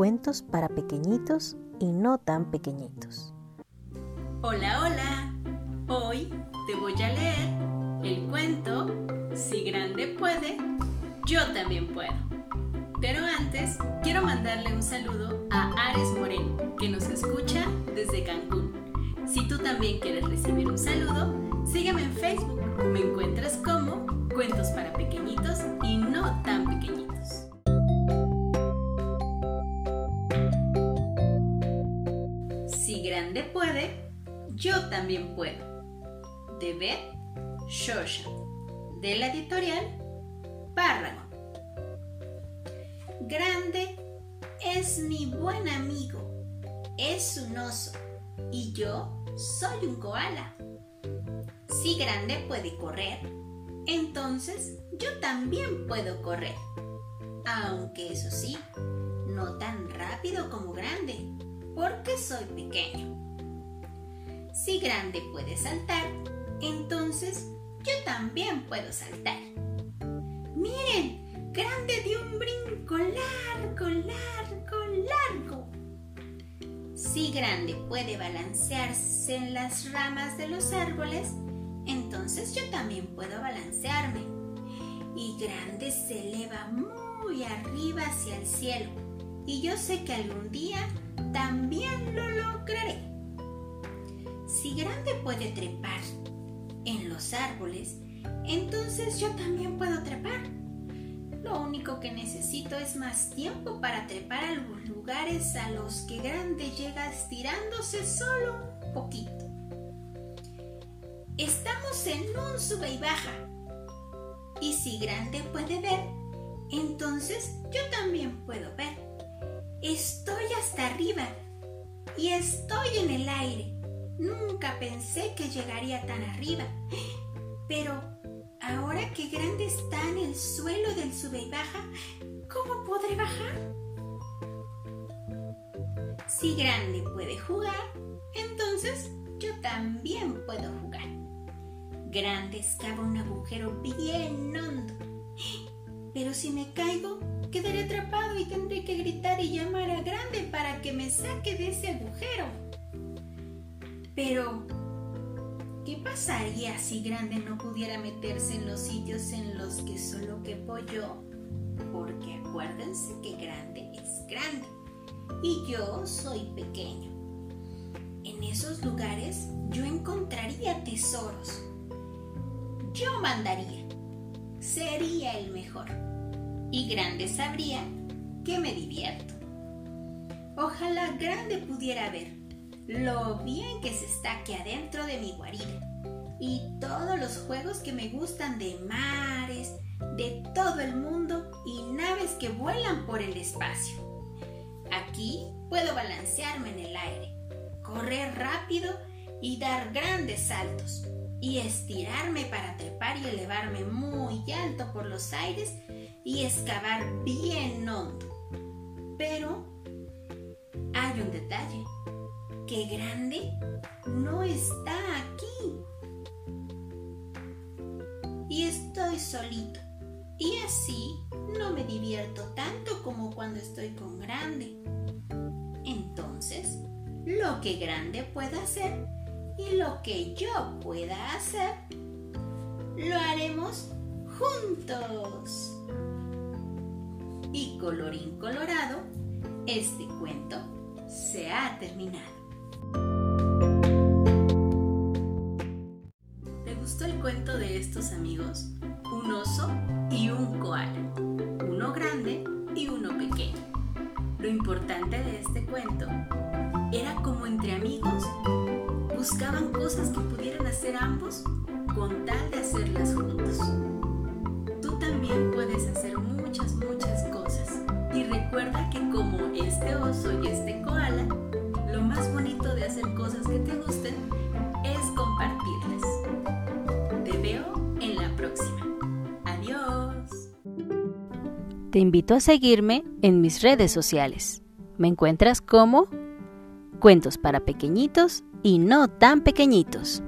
cuentos para pequeñitos y no tan pequeñitos. Hola, hola. Hoy te voy a leer el cuento Si grande puede, yo también puedo. Pero antes, quiero mandarle un saludo a Ares Moreno, que nos escucha desde Cancún. Si tú también quieres recibir un saludo, sígueme en Facebook. Me encuentras como Si grande puede, yo también puedo. De Beth Shosha, de la editorial Párrago. Grande es mi buen amigo, es un oso y yo soy un koala. Si grande puede correr, entonces yo también puedo correr. Aunque eso sí, no tan rápido como grande, porque soy pequeño. Si grande puede saltar, entonces yo también puedo saltar. Miren, grande dio un brinco largo, largo, largo. Si grande puede balancearse en las ramas de los árboles, entonces yo también puedo balancearme. Y grande se eleva muy arriba hacia el cielo. Y yo sé que algún día también lo lograré. Si grande puede trepar en los árboles, entonces yo también puedo trepar. Lo único que necesito es más tiempo para trepar a los lugares a los que grande llega estirándose solo un poquito. Estamos en un sube y baja. Y si grande puede ver, entonces yo también puedo ver. Estoy hasta arriba y estoy en el aire. Nunca pensé que llegaría tan arriba. Pero ahora que grande está en el suelo del sube y baja, ¿cómo podré bajar? Si grande puede jugar, entonces yo también puedo jugar. Grande excava un agujero bien hondo. Pero si me caigo, quedaré atrapado y tendré que gritar y llamar a Grande para que me saque de ese agujero. Pero, ¿qué pasaría si Grande no pudiera meterse en los sitios en los que solo quepo yo? Porque acuérdense que Grande es grande y yo soy pequeño. En esos lugares yo encontraría tesoros yo mandaría. Sería el mejor. Y Grande sabría que me divierto. Ojalá Grande pudiera ver lo bien que se está aquí adentro de mi guarida y todos los juegos que me gustan de mares, de todo el mundo y naves que vuelan por el espacio. Aquí puedo balancearme en el aire, correr rápido y dar grandes saltos y estirarme para trepar y elevarme muy alto por los aires y excavar bien hondo. Pero hay un detalle, que grande no está aquí. Y estoy solito. Y así no me divierto tanto como cuando estoy con grande. Entonces, lo que grande pueda hacer y lo que yo pueda hacer, lo haremos juntos. Y colorín colorado, este cuento se ha terminado. ¿Te gustó el cuento de estos amigos? Un oso y un koala, uno grande y uno pequeño. Lo importante de este cuento era como entre amigos buscaban cosas que pudieran hacer ambos con tal de hacerlas juntos. Tú también puedes hacer. Y recuerda que como este oso y este koala, lo más bonito de hacer cosas que te gusten es compartirlas. Te veo en la próxima. Adiós. Te invito a seguirme en mis redes sociales. Me encuentras como Cuentos para Pequeñitos y no tan pequeñitos.